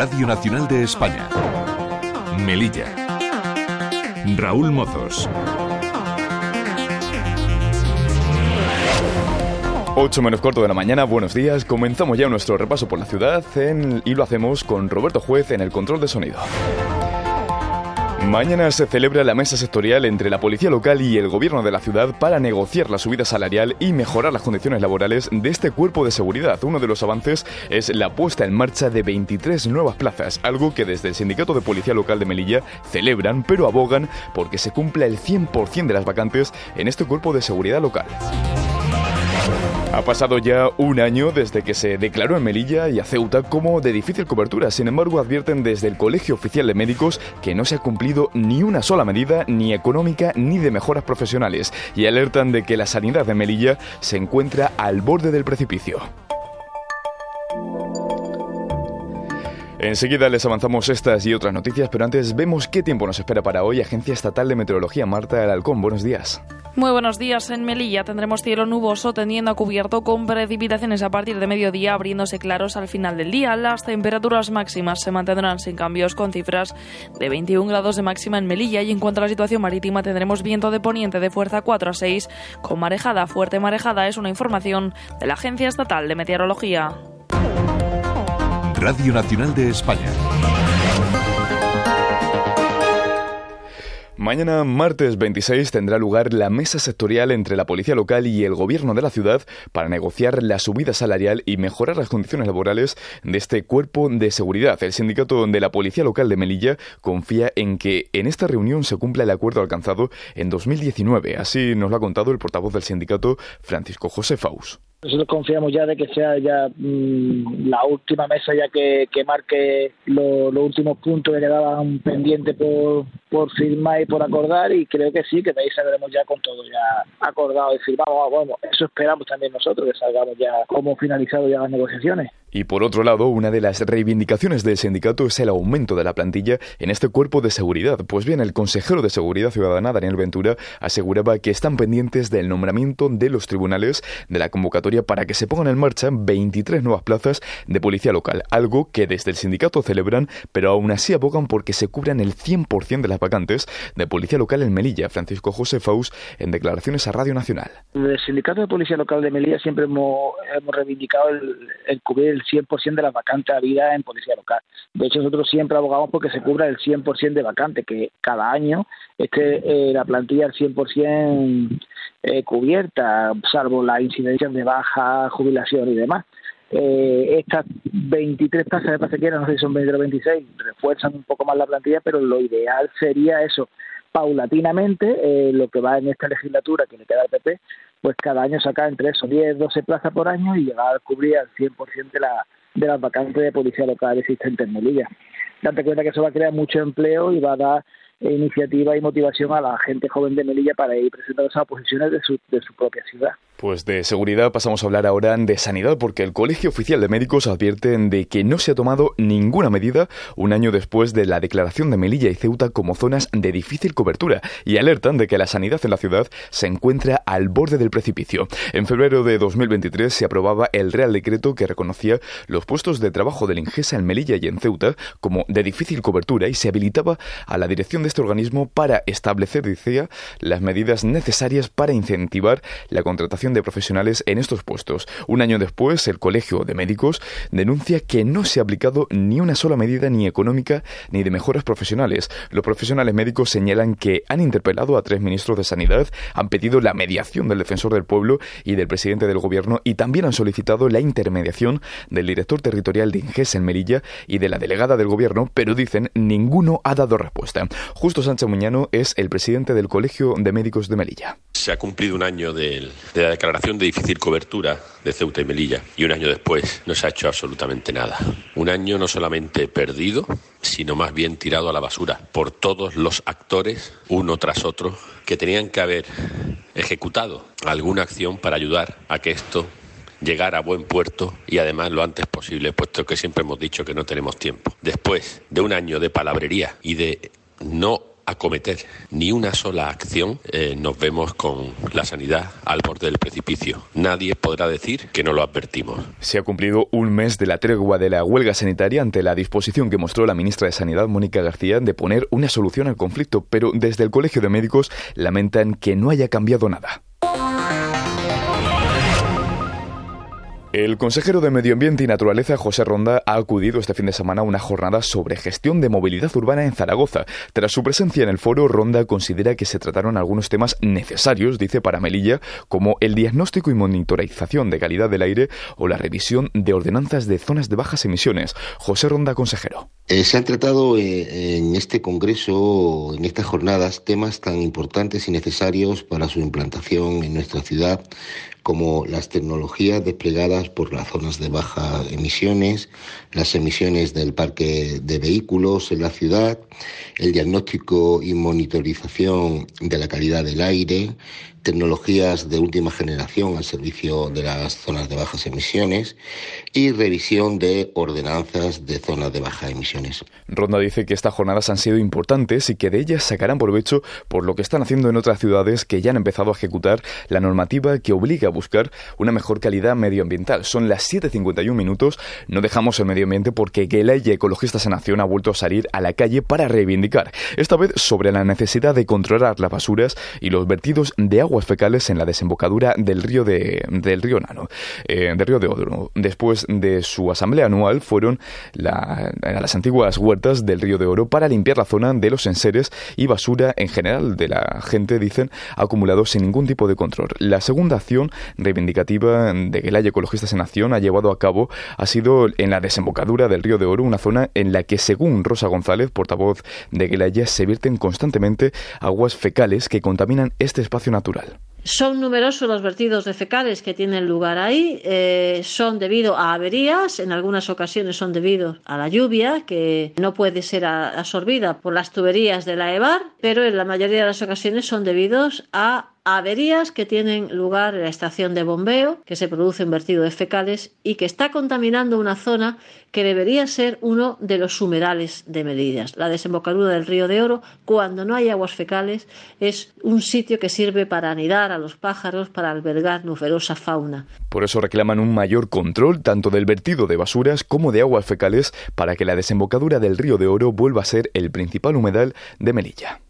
Radio Nacional de España. Melilla. Raúl Mozos. 8 menos cuarto de la mañana, buenos días. Comenzamos ya nuestro repaso por la ciudad y lo hacemos con Roberto Juez en el control de sonido. Mañana se celebra la mesa sectorial entre la policía local y el gobierno de la ciudad para negociar la subida salarial y mejorar las condiciones laborales de este cuerpo de seguridad. Uno de los avances es la puesta en marcha de 23 nuevas plazas, algo que desde el Sindicato de Policía Local de Melilla celebran, pero abogan porque se cumpla el 100% de las vacantes en este cuerpo de seguridad local. Ha pasado ya un año desde que se declaró en Melilla y a Ceuta como de difícil cobertura. Sin embargo, advierten desde el Colegio Oficial de Médicos que no se ha cumplido ni una sola medida, ni económica ni de mejoras profesionales, y alertan de que la sanidad de Melilla se encuentra al borde del precipicio. Enseguida les avanzamos estas y otras noticias, pero antes vemos qué tiempo nos espera para hoy. Agencia Estatal de Meteorología Marta del Halcón, buenos días. Muy buenos días. En Melilla tendremos cielo nuboso tendiendo a cubierto con precipitaciones a partir de mediodía, abriéndose claros al final del día. Las temperaturas máximas se mantendrán sin cambios con cifras de 21 grados de máxima en Melilla y en cuanto a la situación marítima tendremos viento de poniente de fuerza 4 a 6 con marejada. Fuerte marejada es una información de la Agencia Estatal de Meteorología. Radio Nacional de España. Mañana, martes 26, tendrá lugar la mesa sectorial entre la policía local y el gobierno de la ciudad para negociar la subida salarial y mejorar las condiciones laborales de este cuerpo de seguridad. El sindicato de la policía local de Melilla confía en que en esta reunión se cumpla el acuerdo alcanzado en 2019. Así nos lo ha contado el portavoz del sindicato, Francisco José Faus. Nosotros confiamos ya de que sea ya mm, la última mesa ya que, marque los últimos puntos que quedaban pendientes por, por firmar y por acordar y creo que sí, que de ahí saldremos ya con todo ya acordado y firmado. Bueno, eso esperamos también nosotros, que salgamos ya como finalizado ya las negociaciones. Y por otro lado, una de las reivindicaciones del sindicato es el aumento de la plantilla en este cuerpo de seguridad. Pues bien, el consejero de Seguridad Ciudadana, Daniel Ventura, aseguraba que están pendientes del nombramiento de los tribunales de la convocatoria para que se pongan en marcha 23 nuevas plazas de policía local, algo que desde el sindicato celebran, pero aún así abogan porque se cubran el 100% de las vacantes de policía local en Melilla. Francisco José Faus en declaraciones a Radio Nacional. El sindicato de policía local de Melilla siempre hemos, reivindicado el, cubrir el 100% de las vacantes vida en policía local. De hecho, nosotros siempre abogamos porque se cubra el 100% de vacantes, que cada año esté eh, la plantilla al 100% eh, cubierta, salvo la incidencia de baja, jubilación y demás. Eh, estas 23 plazas de pasequera, no sé si son 20 o 26, refuerzan un poco más la plantilla, pero lo ideal sería eso, paulatinamente, eh, lo que va en esta legislatura, que le queda al PP, pues cada año sacar entre eso 10, 12 plazas por año y llegar a cubrir al 100% de, la, de las vacantes de policía local existentes en Melilla. Date cuenta que eso va a crear mucho empleo y va a dar iniciativa y motivación a la gente joven de Melilla para ir presentando esas posiciones de su, de su propia ciudad. Pues de seguridad pasamos a hablar ahora de sanidad porque el Colegio Oficial de Médicos advierte de que no se ha tomado ninguna medida un año después de la declaración de Melilla y Ceuta como zonas de difícil cobertura y alertan de que la sanidad en la ciudad se encuentra al borde del precipicio. En febrero de 2023 se aprobaba el Real Decreto que reconocía los puestos de trabajo del Ingesa en Melilla y en Ceuta como de difícil cobertura y se habilitaba a la dirección de este organismo para establecer, decía, las medidas necesarias para incentivar la contratación de profesionales en estos puestos. Un año después, el Colegio de Médicos denuncia que no se ha aplicado ni una sola medida ni económica ni de mejoras profesionales. Los profesionales médicos señalan que han interpelado a tres ministros de Sanidad, han pedido la mediación del defensor del pueblo y del presidente del gobierno y también han solicitado la intermediación del director territorial de Inges en Melilla y de la delegada del gobierno, pero dicen ninguno ha dado respuesta. Justo Sánchez Muñano es el presidente del Colegio de Médicos de Melilla. Se ha cumplido un año de, de la declaración de difícil cobertura de Ceuta y Melilla y un año después no se ha hecho absolutamente nada. Un año no solamente perdido, sino más bien tirado a la basura por todos los actores, uno tras otro, que tenían que haber ejecutado alguna acción para ayudar a que esto llegara a buen puerto y además lo antes posible, puesto que siempre hemos dicho que no tenemos tiempo. Después de un año de palabrería y de no acometer ni una sola acción, eh, nos vemos con la sanidad al borde del precipicio. Nadie podrá decir que no lo advertimos. Se ha cumplido un mes de la tregua de la huelga sanitaria ante la disposición que mostró la ministra de Sanidad, Mónica García, de poner una solución al conflicto, pero desde el Colegio de Médicos lamentan que no haya cambiado nada. El consejero de Medio Ambiente y Naturaleza, José Ronda, ha acudido este fin de semana a una jornada sobre gestión de movilidad urbana en Zaragoza. Tras su presencia en el foro, Ronda considera que se trataron algunos temas necesarios, dice, para Melilla, como el diagnóstico y monitorización de calidad del aire o la revisión de ordenanzas de zonas de bajas emisiones. José Ronda, consejero. Eh, se han tratado eh, en este congreso, en estas jornadas, temas tan importantes y necesarios para su implantación en nuestra ciudad como las tecnologías desplegadas por las zonas de baja emisiones, las emisiones del parque de vehículos en la ciudad, el diagnóstico y monitorización de la calidad del aire, tecnologías de última generación al servicio de las zonas de bajas emisiones y revisión de ordenanzas de zonas de bajas emisiones. Ronda dice que estas jornadas han sido importantes y que de ellas sacarán provecho por lo que están haciendo en otras ciudades que ya han empezado a ejecutar la normativa que obliga a buscar una mejor calidad medioambiental. Son las 7.51 minutos, no dejamos el medio ambiente porque Gelay y Ecologistas en Acción ha vuelto a salir a la calle para reivindicar, esta vez sobre la necesidad de controlar las basuras y los vertidos de agua aguas fecales en la desembocadura del río de, del río Nano, eh, del río de Oro. Después de su asamblea anual fueron a las antiguas huertas del río de Oro para limpiar la zona de los enseres y basura en general de la gente, dicen, acumulado sin ningún tipo de control. La segunda acción reivindicativa de que la Ecologistas en Acción ha llevado a cabo ha sido en la desembocadura del río de Oro, una zona en la que, según Rosa González, portavoz de Gelaya, se vierten constantemente aguas fecales que contaminan este espacio natural. naturel. Son numerosos los vertidos de fecales que tienen lugar ahí. Eh, son debido a averías, en algunas ocasiones son debido a la lluvia, que no puede ser absorbida por las tuberías de la EVAR, pero en la mayoría de las ocasiones son debidos a averías que tienen lugar en la estación de bombeo, que se produce un vertido de fecales y que está contaminando una zona que debería ser uno de los humedales de Medidas. La desembocadura del río de Oro, cuando no hay aguas fecales, es un sitio que sirve para anidar a los pájaros, para albergar numerosa fauna. Por eso reclaman un mayor control tanto del vertido de basuras como de aguas fecales para que la desembocadura del río de Oro vuelva a ser el principal humedal de Melilla.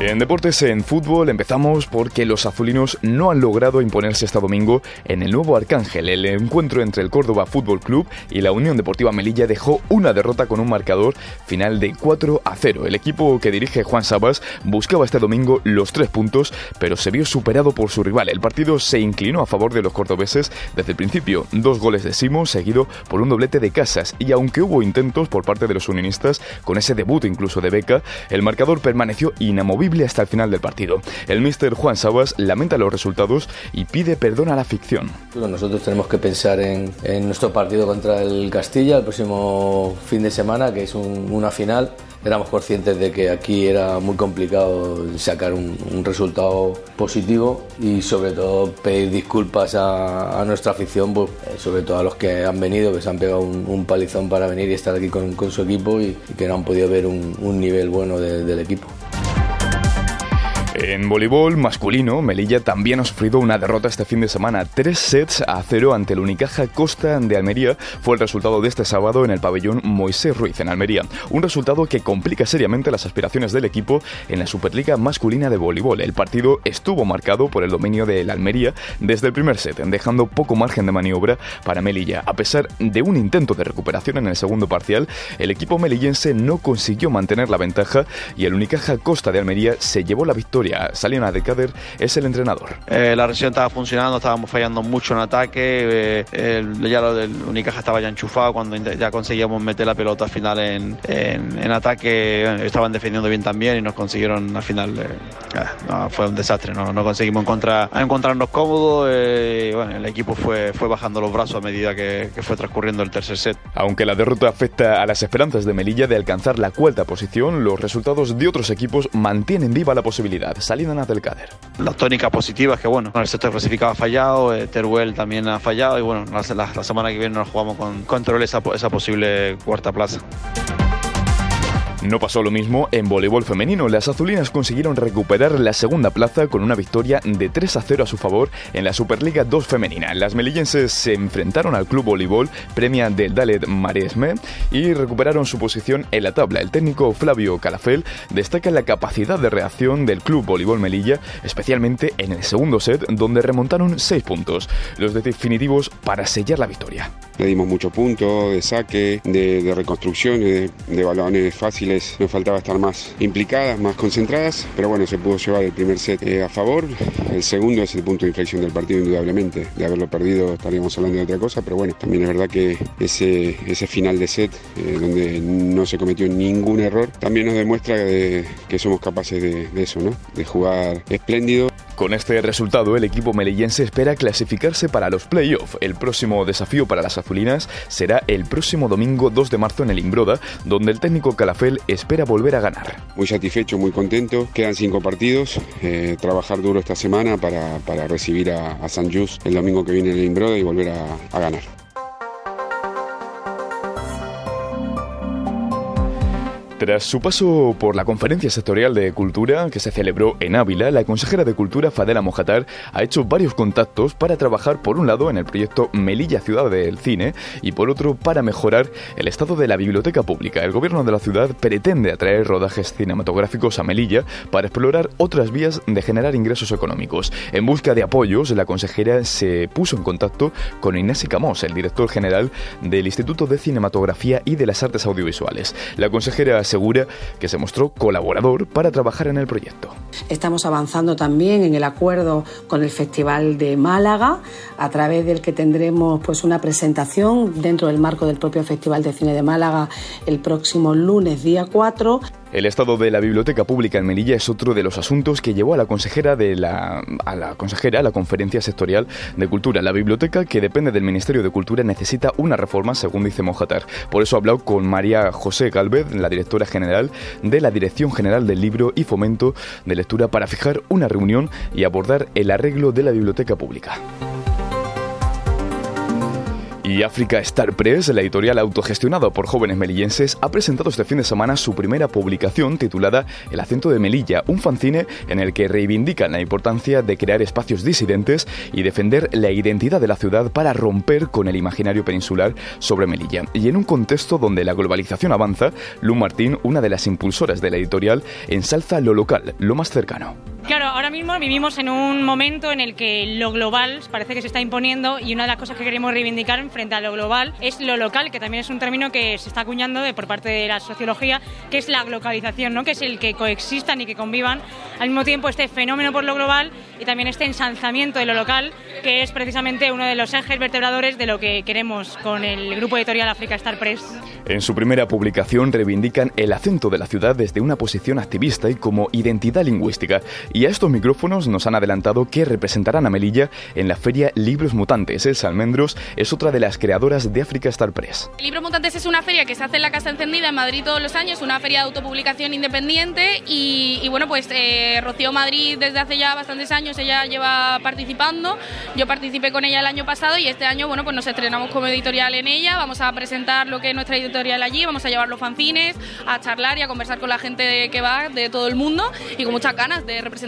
En deportes en fútbol empezamos porque los azulinos no han logrado imponerse este domingo en el nuevo Arcángel. El encuentro entre el Córdoba Fútbol Club y la Unión Deportiva Melilla dejó una derrota con un marcador final de 4 a 0. El equipo que dirige Juan Sabas buscaba este domingo los tres puntos, pero se vio superado por su rival. El partido se inclinó a favor de los cordobeses desde el principio. Dos goles de Simo seguido por un doblete de Casas y aunque hubo intentos por parte de los unionistas con ese debut incluso de Beca, el marcador permaneció inamovible hasta el final del partido. El mister Juan Sabas lamenta los resultados y pide perdón a la ficción. Nosotros tenemos que pensar en, nuestro partido contra el Castilla el próximo fin de semana, que es una final. Éramos conscientes de que aquí era muy complicado sacar un, resultado positivo y sobre todo pedir disculpas a, nuestra afición, pues, eh, sobre todo a los que han venido, que se han pegado un, palizón para venir y estar aquí con, su equipo y, que no han podido ver un, nivel bueno del equipo. En voleibol masculino, Melilla también ha sufrido una derrota este fin de semana. Tres sets a cero ante el Unicaja Costa de Almería fue el resultado de este sábado en el pabellón Moisés Ruiz en Almería. Un resultado que complica seriamente las aspiraciones del equipo en la Superliga masculina de voleibol. El partido estuvo marcado por el dominio del Almería desde el primer set, dejando poco margen de maniobra para Melilla. A pesar de un intento de recuperación en el segundo parcial, el equipo melillense no consiguió mantener la ventaja y el Unicaja Costa de Almería se llevó la victoria Salina de Cader es el entrenador. Eh, la reacción estaba funcionando, estábamos fallando mucho en ataque. Eh, ya lo del Unicaja estaba ya enchufado cuando ya conseguíamos meter la pelota al final en, en, ataque. estaban defendiendo bien también y nos consiguieron al final. Eh, fue un desastre, no, no conseguimos encontrar, encontrarnos cómodos. bueno, el equipo fue, fue bajando los brazos a medida que, que fue transcurriendo el tercer set. Aunque la derrota afecta a las esperanzas de Melilla de alcanzar la cuarta posición, los resultados de otros equipos mantienen viva la posibilidad. Salida en Abdelkader. La tónica positiva es que, bueno, el sector clasificado ha fallado, eh, Teruel también ha fallado y, bueno, la, semana que viene nos jugamos con, control esa, esa posible cuarta plaza. No pasó lo mismo en voleibol femenino. Las azulinas consiguieron recuperar la segunda plaza con una victoria de 3 a 0 a su favor en la Superliga 2 femenina. Las melillenses se enfrentaron al club voleibol premia del Dalet Maresme y recuperaron su posición en la tabla. El técnico Flavio Calafel destaca la capacidad de reacción del club voleibol Melilla, especialmente en el segundo set donde remontaron 6 puntos, los definitivos para sellar la victoria. Le dimos muchos puntos de saque, de, reconstrucción, de, de balones fáciles nos faltaba estar más implicadas, más concentradas, pero bueno, se pudo llevar el primer set eh, a favor. El segundo es el punto de inflexión del partido, indudablemente. De haberlo perdido estaríamos hablando de otra cosa, pero bueno, también es verdad que ese, final de set, eh, donde no se cometió ningún error, también nos demuestra que somos capaces de, de eso, ¿no? De jugar espléndido. Con este resultado, el equipo melillense espera clasificarse para los playoffs. El próximo desafío para las azulinas será el próximo domingo 2 de marzo en el Imbroda, donde el técnico Calafel espera volver a ganar. Muy satisfecho, muy contento. Quedan cinco partidos. Eh, trabajar duro esta semana para, recibir a, San Just el domingo que viene en el Imbroda y volver a ganar. Tras su paso por la Conferencia Sectorial de Cultura que se celebró en Ávila, la consejera de Cultura Fadela Mojatar ha hecho varios contactos para trabajar por un lado en el proyecto Melilla Ciudad del Cine y por otro para mejorar el estado de la biblioteca pública. El gobierno de la ciudad pretende atraer rodajes cinematográficos a Melilla para explorar otras vías de generar ingresos económicos. En busca de apoyos, la consejera se puso en contacto con Ignacio Camós, el director general del Instituto de Cinematografía y de las Artes Audiovisuales. La consejera asegura que se mostró colaborador para trabajar en el proyecto. Estamos avanzando también en el acuerdo con el Festival de Málaga, a través del que tendremos pues una presentación dentro del marco del propio Festival de Cine de Málaga el próximo lunes día 4 el estado de la biblioteca pública en Melilla es otro de los asuntos que llevó a la consejera de la a la consejera a la conferencia sectorial de cultura. La biblioteca que depende del Ministerio de Cultura necesita una reforma, según dice Mojatar. Por eso ha hablado con María José Galvez, la directora general de la Dirección General del Libro y Fomento de Lectura, para fijar una reunión y abordar el arreglo de la biblioteca pública. Y África Star Press, la editorial autogestionada por jóvenes melillenses, ha presentado este fin de semana su primera publicación titulada El acento de Melilla, un fanzine en el que reivindican la importancia de crear espacios disidentes y defender la identidad de la ciudad para romper con el imaginario peninsular sobre Melilla. Y en un contexto donde la globalización avanza, Lu Martín, una de las impulsoras de la editorial, ensalza lo local, lo más cercano. Claro, ahora mismo vivimos en un momento en el que lo global parece que se está imponiendo y una de las cosas que queremos reivindicar frente a lo global es lo local, que también es un término que se está acuñando de, por parte de la sociología, que es la localización, ¿no? que es el que coexistan y que convivan al mismo tiempo este fenómeno por lo global y también este ensalzamiento de lo local, que es precisamente uno de los ejes vertebradores de lo que queremos con el grupo editorial África Star Press. En su primera publicación reivindican el acento de la ciudad desde una posición activista y como identidad lingüística y a estos micrófonos nos han adelantado que representarán a Melilla en la feria Libros Mutantes. Elsa Almendros es otra de las creadoras de África Star Press. Libros Mutantes es una feria que se hace en la Casa Encendida en Madrid todos los años, una feria de autopublicación independiente y, bueno, pues eh, Rocío Madrid desde hace ya bastantes años ella lleva participando. Yo participé con ella el año pasado y este año, bueno, pues nos estrenamos como editorial en ella. Vamos a presentar lo que es nuestra editorial allí, vamos a llevar los fanzines, a charlar y a conversar con la gente que va de todo el mundo y con muchas ganas de representar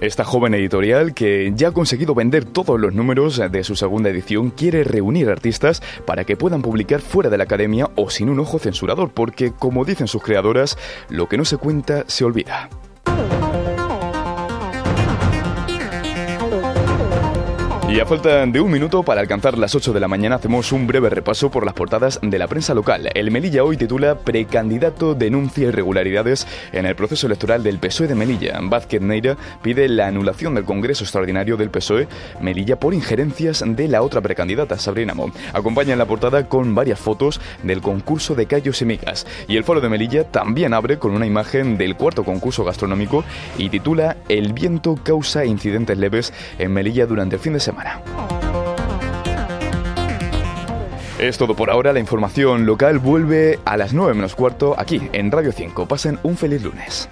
Esta joven editorial, que ya ha conseguido vender todos los números de su segunda edición, quiere reunir artistas para que puedan publicar fuera de la academia o sin un ojo censurador, porque, como dicen sus creadoras, lo que no se cuenta se olvida. Y a falta de un minuto para alcanzar las 8 de la mañana hacemos un breve repaso por las portadas de la prensa local. El Melilla hoy titula Precandidato denuncia irregularidades en el proceso electoral del PSOE de Melilla. Vázquez Neira pide la anulación del Congreso Extraordinario del PSOE Melilla por injerencias de la otra precandidata, Sabrina Mo. Acompaña la portada con varias fotos del concurso de callos y migas. Y el Foro de Melilla también abre con una imagen del cuarto concurso gastronómico y titula El viento causa incidentes leves en Melilla durante el fin de semana. Es todo por ahora, la información local vuelve a las 9 menos cuarto aquí en Radio 5. Pasen un feliz lunes.